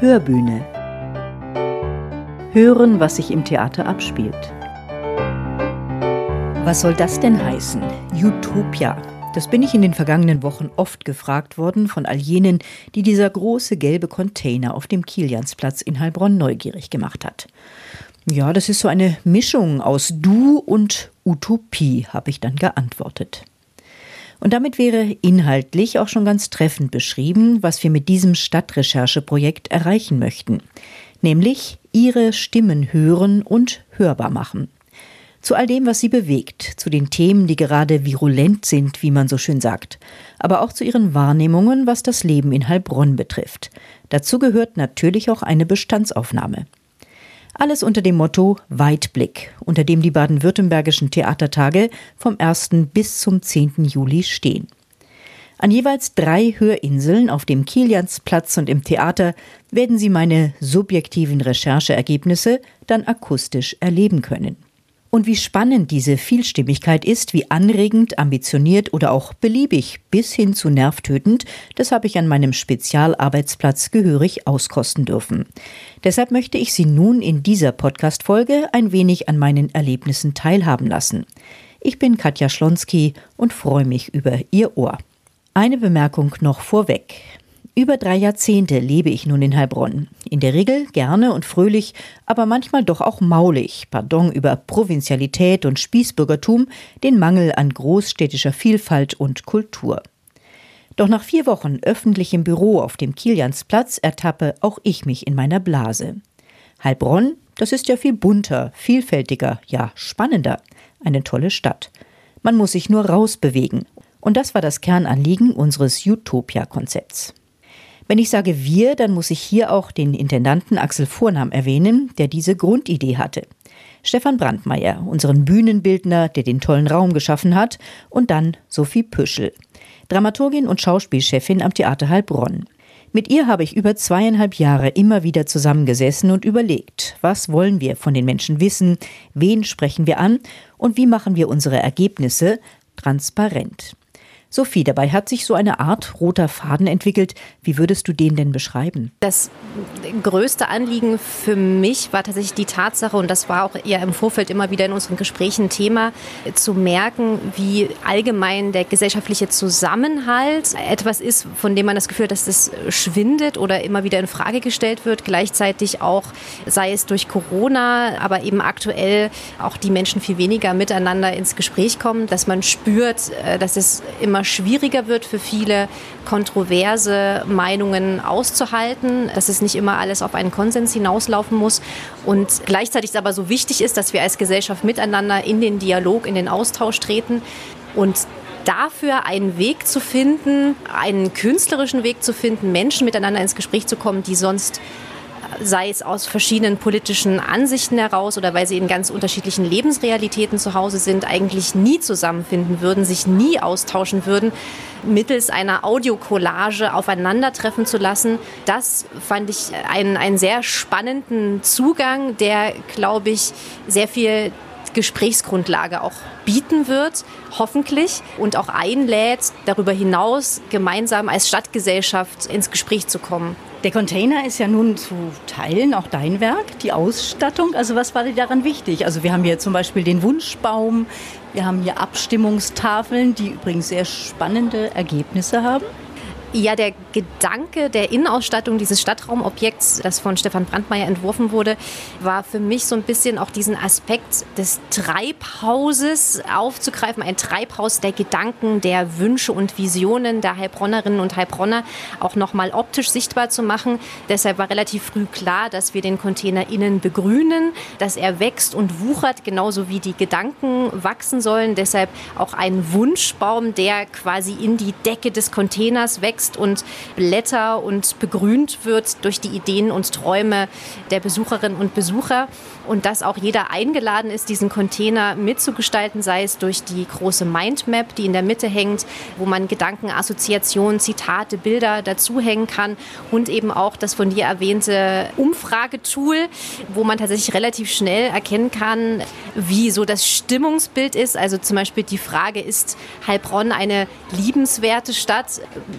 Hörbühne. Hören, was sich im Theater abspielt. Was soll das denn heißen? Utopia. Das bin ich in den vergangenen Wochen oft gefragt worden von all jenen, die dieser große gelbe Container auf dem Kiliansplatz in Heilbronn neugierig gemacht hat. Ja, das ist so eine Mischung aus Du und Utopie, habe ich dann geantwortet. Und damit wäre inhaltlich auch schon ganz treffend beschrieben, was wir mit diesem Stadtrechercheprojekt erreichen möchten, nämlich ihre Stimmen hören und hörbar machen. Zu all dem, was sie bewegt, zu den Themen, die gerade virulent sind, wie man so schön sagt, aber auch zu ihren Wahrnehmungen, was das Leben in Heilbronn betrifft. Dazu gehört natürlich auch eine Bestandsaufnahme. Alles unter dem Motto Weitblick, unter dem die baden-württembergischen Theatertage vom 1. bis zum 10. Juli stehen. An jeweils drei Hörinseln auf dem Kiliansplatz und im Theater werden Sie meine subjektiven Rechercheergebnisse dann akustisch erleben können. Und wie spannend diese Vielstimmigkeit ist, wie anregend, ambitioniert oder auch beliebig bis hin zu nervtötend, das habe ich an meinem Spezialarbeitsplatz gehörig auskosten dürfen. Deshalb möchte ich Sie nun in dieser Podcast-Folge ein wenig an meinen Erlebnissen teilhaben lassen. Ich bin Katja Schlonski und freue mich über Ihr Ohr. Eine Bemerkung noch vorweg. Über drei Jahrzehnte lebe ich nun in Heilbronn. In der Regel gerne und fröhlich, aber manchmal doch auch maulig, pardon, über Provinzialität und Spießbürgertum, den Mangel an großstädtischer Vielfalt und Kultur. Doch nach vier Wochen öffentlichem Büro auf dem Kiliansplatz ertappe auch ich mich in meiner Blase. Heilbronn, das ist ja viel bunter, vielfältiger, ja spannender. Eine tolle Stadt. Man muss sich nur rausbewegen. Und das war das Kernanliegen unseres Utopia-Konzepts. Wenn ich sage wir, dann muss ich hier auch den Intendanten Axel Vornam erwähnen, der diese Grundidee hatte. Stefan Brandmeier, unseren Bühnenbildner, der den tollen Raum geschaffen hat, und dann Sophie Püschel, Dramaturgin und Schauspielchefin am Theater Heilbronn. Mit ihr habe ich über zweieinhalb Jahre immer wieder zusammengesessen und überlegt, was wollen wir von den Menschen wissen, wen sprechen wir an und wie machen wir unsere Ergebnisse transparent. Sophie, dabei hat sich so eine Art roter Faden entwickelt. Wie würdest du den denn beschreiben? Das größte Anliegen für mich war tatsächlich die Tatsache, und das war auch eher im Vorfeld immer wieder in unseren Gesprächen Thema, zu merken, wie allgemein der gesellschaftliche Zusammenhalt etwas ist, von dem man das Gefühl hat, dass das schwindet oder immer wieder in Frage gestellt wird. Gleichzeitig auch, sei es durch Corona, aber eben aktuell auch die Menschen viel weniger miteinander ins Gespräch kommen, dass man spürt, äh, dass es immer schwieriger wird für viele, kontroverse Meinungen auszuhalten, dass es nicht immer alles auf einen Konsens hinauslaufen muss. Und gleichzeitig es aber so wichtig ist, dass wir als Gesellschaft miteinander in den Dialog, in den Austausch treten und dafür einen Weg zu finden, einen künstlerischen Weg zu finden, Menschen miteinander ins Gespräch zu kommen, die sonst sei es aus verschiedenen politischen Ansichten heraus oder weil sie in ganz unterschiedlichen Lebensrealitäten zu Hause sind, eigentlich nie zusammenfinden würden, sich nie austauschen würden, mittels einer Audiokollage aufeinandertreffen zu lassen. Das fand ich einen, einen sehr spannenden Zugang, der, glaube ich, sehr viel Gesprächsgrundlage auch bieten wird, hoffentlich, und auch einlädt, darüber hinaus gemeinsam als Stadtgesellschaft ins Gespräch zu kommen. Der Container ist ja nun zu Teilen auch dein Werk, die Ausstattung. Also was war dir daran wichtig? Also wir haben hier zum Beispiel den Wunschbaum, wir haben hier Abstimmungstafeln, die übrigens sehr spannende Ergebnisse haben. Ja, der Gedanke der Innenausstattung dieses Stadtraumobjekts, das von Stefan Brandmeier entworfen wurde, war für mich so ein bisschen auch diesen Aspekt des Treibhauses aufzugreifen. Ein Treibhaus der Gedanken, der Wünsche und Visionen der Heilbronnerinnen und Heilbronner auch nochmal optisch sichtbar zu machen. Deshalb war relativ früh klar, dass wir den Container innen begrünen, dass er wächst und wuchert, genauso wie die Gedanken wachsen sollen. Deshalb auch ein Wunschbaum, der quasi in die Decke des Containers wächst wächst und Blätter und begrünt wird durch die Ideen und Träume der Besucherinnen und Besucher und dass auch jeder eingeladen ist, diesen Container mitzugestalten, sei es durch die große Mindmap, die in der Mitte hängt, wo man Gedanken, Assoziationen, Zitate, Bilder dazuhängen kann und eben auch das von dir erwähnte Umfragetool, wo man tatsächlich relativ schnell erkennen kann, wie so das Stimmungsbild ist. Also zum Beispiel die Frage, ist Heilbronn eine liebenswerte Stadt?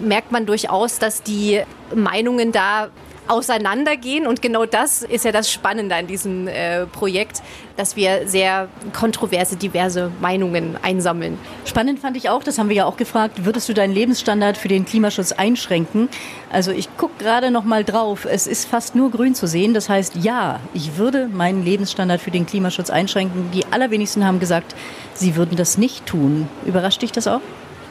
Merkt man durchaus, dass die Meinungen da auseinandergehen. Und genau das ist ja das Spannende an diesem äh, Projekt, dass wir sehr kontroverse, diverse Meinungen einsammeln. Spannend fand ich auch, das haben wir ja auch gefragt, würdest du deinen Lebensstandard für den Klimaschutz einschränken? Also ich gucke gerade noch mal drauf, es ist fast nur grün zu sehen. Das heißt, ja, ich würde meinen Lebensstandard für den Klimaschutz einschränken. Die allerwenigsten haben gesagt, sie würden das nicht tun. Überrascht dich das auch?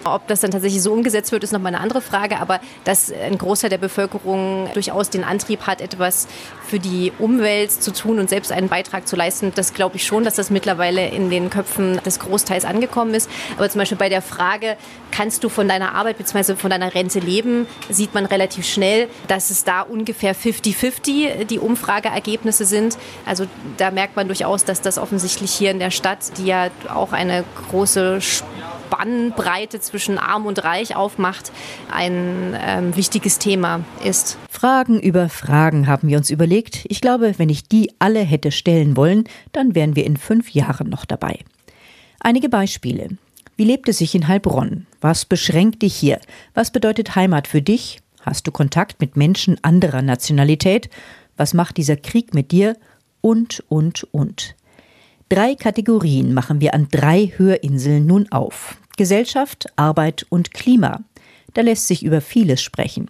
Ob das dann tatsächlich so umgesetzt wird, ist nochmal eine andere Frage. Aber dass ein Großteil der Bevölkerung durchaus den Antrieb hat, etwas für die Umwelt zu tun und selbst einen Beitrag zu leisten, das glaube ich schon, dass das mittlerweile in den Köpfen des Großteils angekommen ist. Aber zum Beispiel bei der Frage, kannst du von deiner Arbeit bzw. von deiner Rente leben, sieht man relativ schnell, dass es da ungefähr 50-50 die Umfrageergebnisse sind. Also da merkt man durchaus, dass das offensichtlich hier in der Stadt, die ja auch eine große Spannbreite zwischen Arm und Reich aufmacht, ein ähm, wichtiges Thema ist. Fragen über Fragen haben wir uns überlegt. Ich glaube, wenn ich die alle hätte stellen wollen, dann wären wir in fünf Jahren noch dabei. Einige Beispiele. Wie lebt es sich in Heilbronn? Was beschränkt dich hier? Was bedeutet Heimat für dich? Hast du Kontakt mit Menschen anderer Nationalität? Was macht dieser Krieg mit dir? Und, und, und. Drei Kategorien machen wir an drei Hörinseln nun auf. Gesellschaft, Arbeit und Klima. Da lässt sich über vieles sprechen.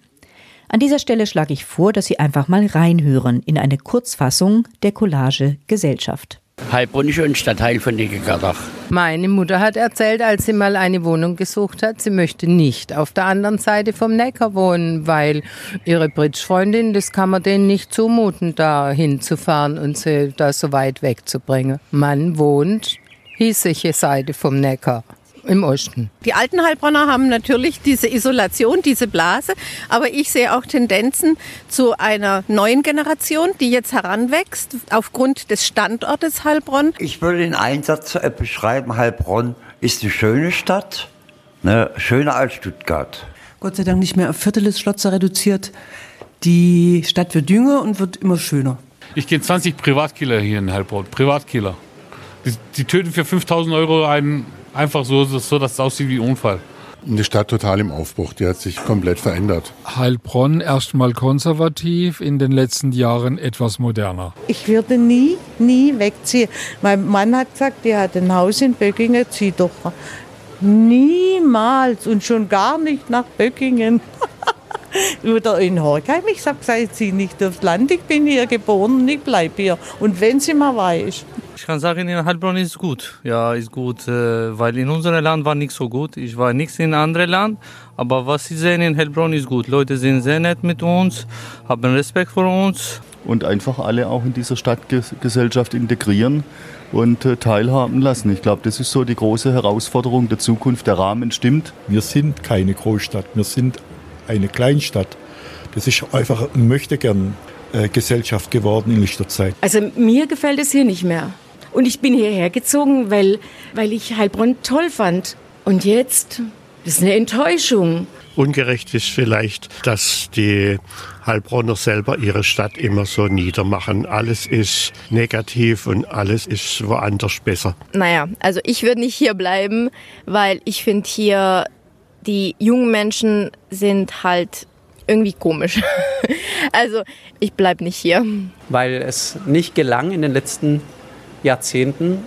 An dieser Stelle schlage ich vor, dass Sie einfach mal reinhören in eine Kurzfassung der Collage Gesellschaft. Heilbronn ist ein Stadtteil von Nickegaddach. Meine Mutter hat erzählt, als sie mal eine Wohnung gesucht hat, sie möchte nicht auf der anderen Seite vom Neckar wohnen, weil ihre Bridge-Freundin, das kann man denen nicht zumuten, da hinzufahren und sie da so weit wegzubringen. Man wohnt hiesige Seite vom Neckar im Osten. Die alten Heilbronner haben natürlich diese Isolation, diese Blase, aber ich sehe auch Tendenzen zu einer neuen Generation, die jetzt heranwächst aufgrund des Standortes Heilbronn. Ich würde den Einsatz beschreiben, Heilbronn ist eine schöne Stadt, ne, schöner als Stuttgart. Gott sei Dank nicht mehr auf Vierteles Schlotzer reduziert. Die Stadt wird jünger und wird immer schöner. Ich kenne 20 Privatkiller hier in Heilbronn. Privatkiller. Die, die töten für 5000 Euro einen einfach so, so dass es aussieht wie ein Unfall. Die Stadt total im Aufbruch, die hat sich komplett verändert. Heilbronn erstmal konservativ, in den letzten Jahren etwas moderner. Ich würde nie, nie wegziehen. Mein Mann hat gesagt, er hat ein Haus in Böckingen, zieh doch. Niemals und schon gar nicht nach Böckingen. Oder in Horkheim. Ich gesagt, ich ziehe nicht aufs Land, ich bin hier geboren und ich bleibe hier. Und wenn sie mal weiß. Ich kann sagen, in Heilbronn ist gut. Ja, ist gut, äh, weil in unserem Land war nicht so gut. Ich war nichts in anderen Land, aber was ich sehe in Heilbronn ist gut. Leute sind sehr nett mit uns, haben Respekt vor uns. Und einfach alle auch in dieser Stadtgesellschaft integrieren und äh, teilhaben lassen. Ich glaube, das ist so die große Herausforderung der Zukunft. Der Rahmen stimmt. Wir sind keine Großstadt, wir sind eine Kleinstadt. Das ist einfach ein möchte gern äh, Gesellschaft geworden in letzter Zeit. Also mir gefällt es hier nicht mehr. Und ich bin hierher gezogen, weil, weil ich Heilbronn toll fand. Und jetzt das ist eine Enttäuschung. Ungerecht ist vielleicht, dass die Heilbronner selber ihre Stadt immer so niedermachen. Alles ist negativ und alles ist woanders besser. Naja, also ich würde nicht hier bleiben, weil ich finde hier, die jungen Menschen sind halt irgendwie komisch. also ich bleibe nicht hier. Weil es nicht gelang in den letzten Jahrzehnten,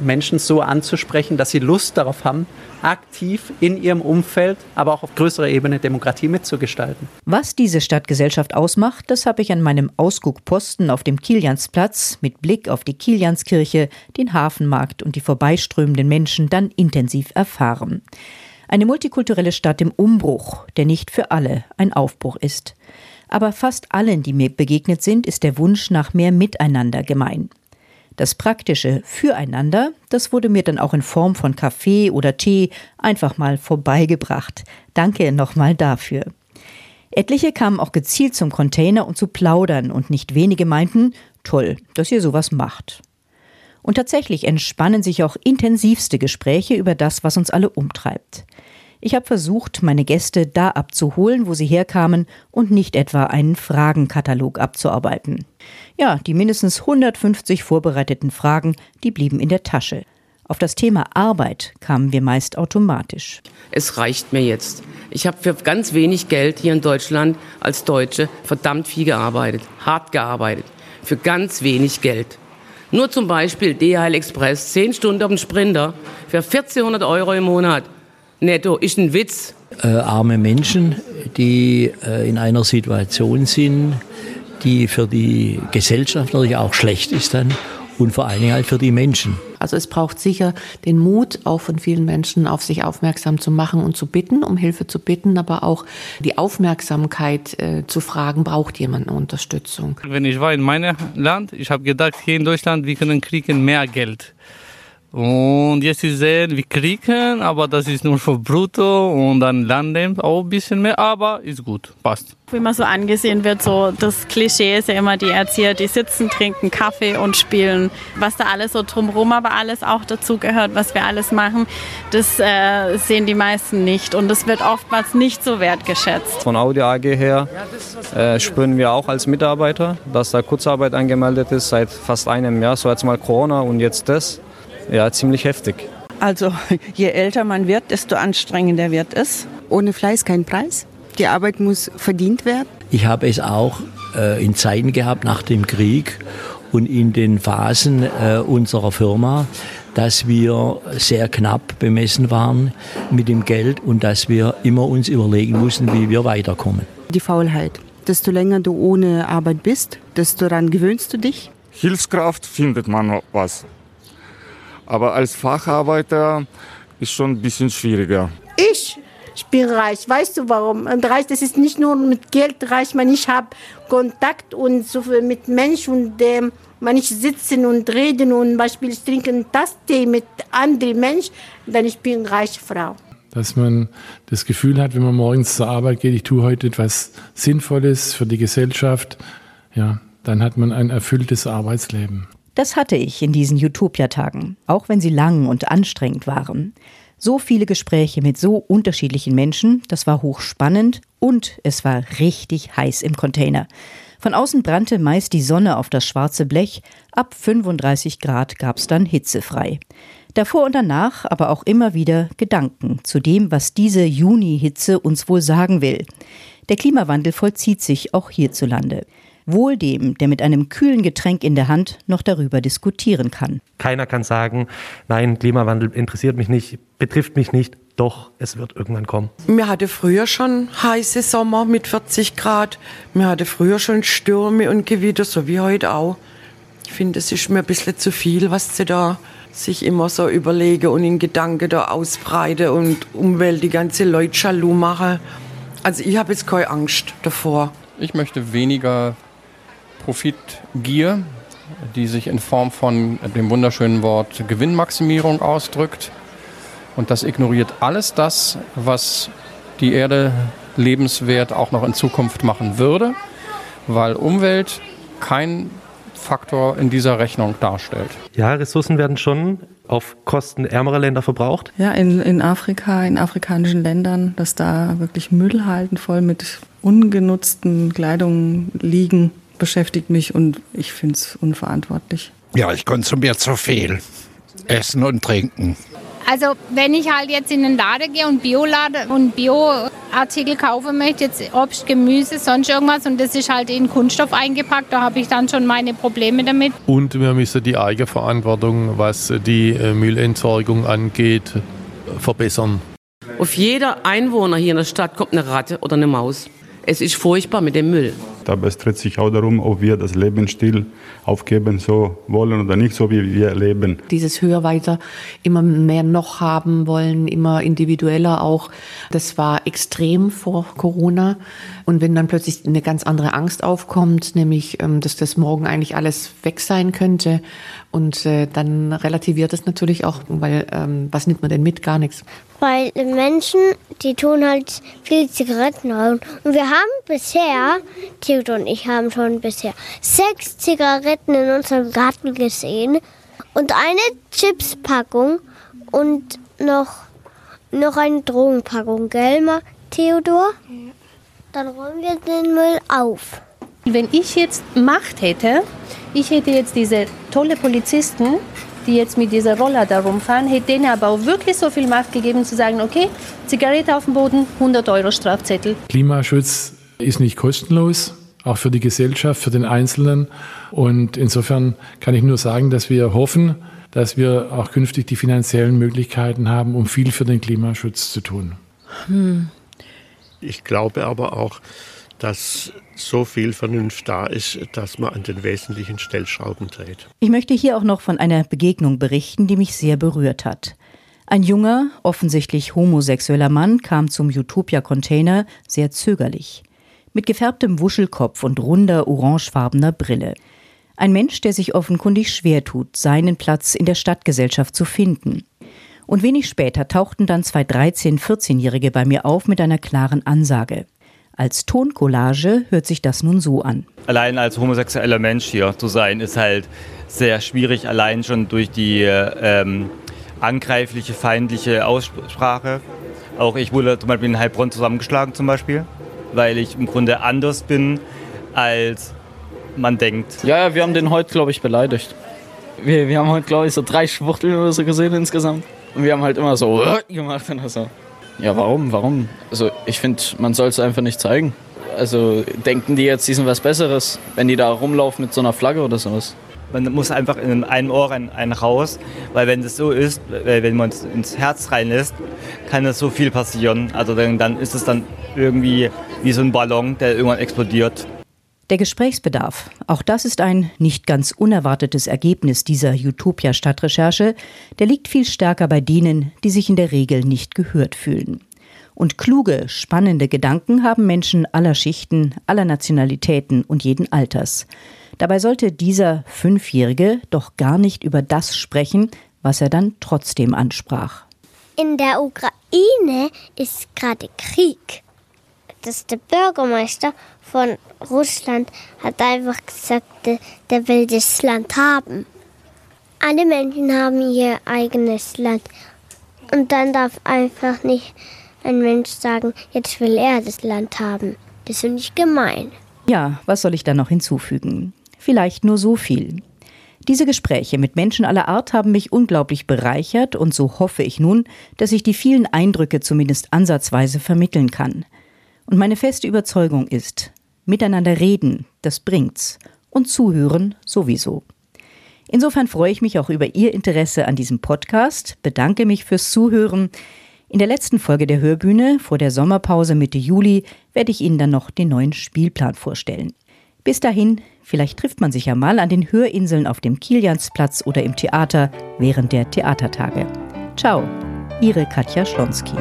Menschen so anzusprechen, dass sie Lust darauf haben, aktiv in ihrem Umfeld, aber auch auf größerer Ebene Demokratie mitzugestalten. Was diese Stadtgesellschaft ausmacht, das habe ich an meinem Ausguckposten auf dem Kiliansplatz mit Blick auf die Kilianskirche, den Hafenmarkt und die vorbeiströmenden Menschen dann intensiv erfahren. Eine multikulturelle Stadt im Umbruch, der nicht für alle ein Aufbruch ist. Aber fast allen, die mir begegnet sind, ist der Wunsch nach mehr Miteinander gemein. Das praktische Füreinander, das wurde mir dann auch in Form von Kaffee oder Tee einfach mal vorbeigebracht. Danke nochmal dafür. Etliche kamen auch gezielt zum Container, um zu plaudern, und nicht wenige meinten, toll, dass ihr sowas macht. Und tatsächlich entspannen sich auch intensivste Gespräche über das, was uns alle umtreibt. Ich habe versucht, meine Gäste da abzuholen, wo sie herkamen und nicht etwa einen Fragenkatalog abzuarbeiten. Ja, die mindestens 150 vorbereiteten Fragen, die blieben in der Tasche. Auf das Thema Arbeit kamen wir meist automatisch. Es reicht mir jetzt. Ich habe für ganz wenig Geld hier in Deutschland als Deutsche verdammt viel gearbeitet, hart gearbeitet, für ganz wenig Geld. Nur zum Beispiel DHL Express, 10 Stunden auf dem Sprinter für 1400 Euro im Monat. Netto, ist ein Witz. Äh, arme Menschen, die äh, in einer Situation sind, die für die Gesellschaft natürlich auch schlecht ist dann und vor allen Dingen halt für die Menschen. Also es braucht sicher den Mut, auch von vielen Menschen auf sich aufmerksam zu machen und zu bitten, um Hilfe zu bitten, aber auch die Aufmerksamkeit äh, zu fragen, braucht jemand eine Unterstützung. Wenn ich war in meinem Land, ich habe gedacht, hier in Deutschland, wir können kriegen mehr Geld. Und jetzt ist sehen, wir kriegen, aber das ist nur für Brutto und dann Land auch ein bisschen mehr, aber ist gut, passt. Wie man so angesehen wird, so das Klischee ist ja immer die Erzieher, die sitzen, trinken Kaffee und spielen. Was da alles so drumherum aber alles auch dazugehört, was wir alles machen, das äh, sehen die meisten nicht und das wird oftmals nicht so wertgeschätzt. Von Audi AG her äh, spüren wir auch als Mitarbeiter, dass da Kurzarbeit angemeldet ist seit fast einem Jahr, so jetzt mal Corona und jetzt das. Ja, ziemlich heftig. Also je älter man wird, desto anstrengender wird es. Ohne Fleiß kein Preis. Die Arbeit muss verdient werden. Ich habe es auch äh, in Zeiten gehabt nach dem Krieg und in den Phasen äh, unserer Firma, dass wir sehr knapp bemessen waren mit dem Geld und dass wir immer uns überlegen mussten, wie wir weiterkommen. Die Faulheit. Desto länger du ohne Arbeit bist, desto daran gewöhnst du dich. Hilfskraft findet man was. Aber als Facharbeiter ist schon ein bisschen schwieriger. Ich, ich bin reich. Weißt du warum? Und reich, das ist nicht nur mit Geld reich, man ich habe Kontakt und so viel mit Menschen und ähm, man ich sitzen und reden und Beispiel ich trinke das Tee mit anderen Menschen, dann ich bin reiche Frau. Dass man das Gefühl hat, wenn man morgens zur Arbeit geht, ich tue heute etwas Sinnvolles für die Gesellschaft, ja, dann hat man ein erfülltes Arbeitsleben. Das hatte ich in diesen Utopia-Tagen, auch wenn sie lang und anstrengend waren. So viele Gespräche mit so unterschiedlichen Menschen, das war hochspannend und es war richtig heiß im Container. Von außen brannte meist die Sonne auf das schwarze Blech, ab 35 Grad gab's dann hitzefrei. Davor und danach aber auch immer wieder Gedanken zu dem, was diese Juni-Hitze uns wohl sagen will. Der Klimawandel vollzieht sich auch hierzulande. Wohl dem, der mit einem kühlen Getränk in der Hand noch darüber diskutieren kann. Keiner kann sagen, nein, Klimawandel interessiert mich nicht, betrifft mich nicht. Doch, es wird irgendwann kommen. Mir hatte früher schon heiße Sommer mit 40 Grad. Mir hatte früher schon Stürme und Gewitter, so wie heute auch. Ich finde, es ist mir ein bisschen zu viel, was sie da sich immer so überlege und in Gedanken da ausbreite und Umwelt die ganze Leute jaloux mache. Also ich habe jetzt keine Angst davor. Ich möchte weniger Profitgier, die sich in Form von dem wunderschönen Wort Gewinnmaximierung ausdrückt. Und das ignoriert alles das, was die Erde lebenswert auch noch in Zukunft machen würde, weil Umwelt kein Faktor in dieser Rechnung darstellt. Ja, Ressourcen werden schon auf Kosten ärmerer Länder verbraucht. Ja, in, in Afrika, in afrikanischen Ländern, dass da wirklich Müllhalden voll mit ungenutzten Kleidungen liegen, beschäftigt mich und ich finde es unverantwortlich. Ja, ich konsumiere zu viel. Essen und Trinken. Also wenn ich halt jetzt in den Laden gehe und Biolade und Bioartikel kaufen möchte, jetzt Obst, Gemüse, sonst irgendwas und das ist halt in Kunststoff eingepackt, da habe ich dann schon meine Probleme damit. Und wir müssen die Eigenverantwortung, was die äh, Müllentsorgung angeht, verbessern. Auf jeder Einwohner hier in der Stadt kommt eine Ratte oder eine Maus. Es ist furchtbar mit dem Müll. Aber es dreht sich auch darum, ob wir das Lebensstil aufgeben so wollen oder nicht, so wie wir leben. Dieses höher, weiter, immer mehr noch haben wollen, immer individueller auch. Das war extrem vor Corona. Und wenn dann plötzlich eine ganz andere Angst aufkommt, nämlich, ähm, dass das morgen eigentlich alles weg sein könnte, und äh, dann relativiert es natürlich auch, weil ähm, was nimmt man denn mit? Gar nichts. Weil Menschen, die tun halt viel Zigaretten rauchen. Und wir haben bisher, Theodor und ich haben schon bisher sechs Zigaretten in unserem Garten gesehen und eine Chipspackung und noch, noch eine Drogenpackung, gell, Theodor? Dann räumen wir den Müll auf. Wenn ich jetzt Macht hätte, ich hätte jetzt diese tolle Polizisten die jetzt mit dieser Roller da rumfahren, hätte denen aber auch wirklich so viel Macht gegeben, zu sagen, okay, Zigarette auf dem Boden, 100 Euro Strafzettel. Klimaschutz ist nicht kostenlos, auch für die Gesellschaft, für den Einzelnen. Und insofern kann ich nur sagen, dass wir hoffen, dass wir auch künftig die finanziellen Möglichkeiten haben, um viel für den Klimaschutz zu tun. Hm. Ich glaube aber auch, dass so viel Vernunft da ist, dass man an den wesentlichen Stellschrauben dreht. Ich möchte hier auch noch von einer Begegnung berichten, die mich sehr berührt hat. Ein junger, offensichtlich homosexueller Mann kam zum Utopia-Container sehr zögerlich. Mit gefärbtem Wuschelkopf und runder orangefarbener Brille. Ein Mensch, der sich offenkundig schwer tut, seinen Platz in der Stadtgesellschaft zu finden. Und wenig später tauchten dann zwei 13-, 14-Jährige bei mir auf mit einer klaren Ansage. Als Toncollage hört sich das nun so an. Allein als homosexueller Mensch hier zu sein, ist halt sehr schwierig, allein schon durch die ähm, angreifliche, feindliche Aussprache. Auch ich wurde zum Beispiel in Heilbronn zusammengeschlagen zum Beispiel, weil ich im Grunde anders bin, als man denkt. Ja, ja wir haben den heute, glaube ich, beleidigt. Wir, wir haben heute, glaube ich, so drei Schwuchteln oder so gesehen insgesamt. Und wir haben halt immer so gemacht und so. Ja, warum? Warum? Also ich finde, man soll es einfach nicht zeigen. Also denken die jetzt, die sind was Besseres, wenn die da rumlaufen mit so einer Flagge oder sowas? Man muss einfach in einem Ohr ein, ein raus, weil wenn das so ist, wenn man es ins Herz reinlässt, kann das so viel passieren. Also dann, dann ist es dann irgendwie wie so ein Ballon, der irgendwann explodiert. Der Gesprächsbedarf, auch das ist ein nicht ganz unerwartetes Ergebnis dieser Utopia-Stadtrecherche, der liegt viel stärker bei denen, die sich in der Regel nicht gehört fühlen. Und kluge, spannende Gedanken haben Menschen aller Schichten, aller Nationalitäten und jeden Alters. Dabei sollte dieser Fünfjährige doch gar nicht über das sprechen, was er dann trotzdem ansprach. In der Ukraine ist gerade Krieg. Das ist der Bürgermeister von Russland hat einfach gesagt, der, will das Land haben. Alle Menschen haben ihr eigenes Land. Und dann darf einfach nicht ein Mensch sagen, jetzt will er das Land haben. Das finde ich gemein. Ja, was soll ich da noch hinzufügen? Vielleicht nur so viel. Diese Gespräche mit Menschen aller Art haben mich unglaublich bereichert und so hoffe ich nun, dass ich die vielen Eindrücke zumindest ansatzweise vermitteln kann. Und meine feste Überzeugung ist, Miteinander reden, das bringt's. Und zuhören sowieso. Insofern freue ich mich auch über Ihr Interesse an diesem Podcast, bedanke mich fürs Zuhören. In der letzten Folge der Hörbühne vor der Sommerpause Mitte Juli werde ich Ihnen dann noch den neuen Spielplan vorstellen. Bis dahin, vielleicht trifft man sich ja mal an den Hörinseln auf dem Kiliansplatz oder im Theater während der Theatertage. Ciao, Ihre Katja Schlonski.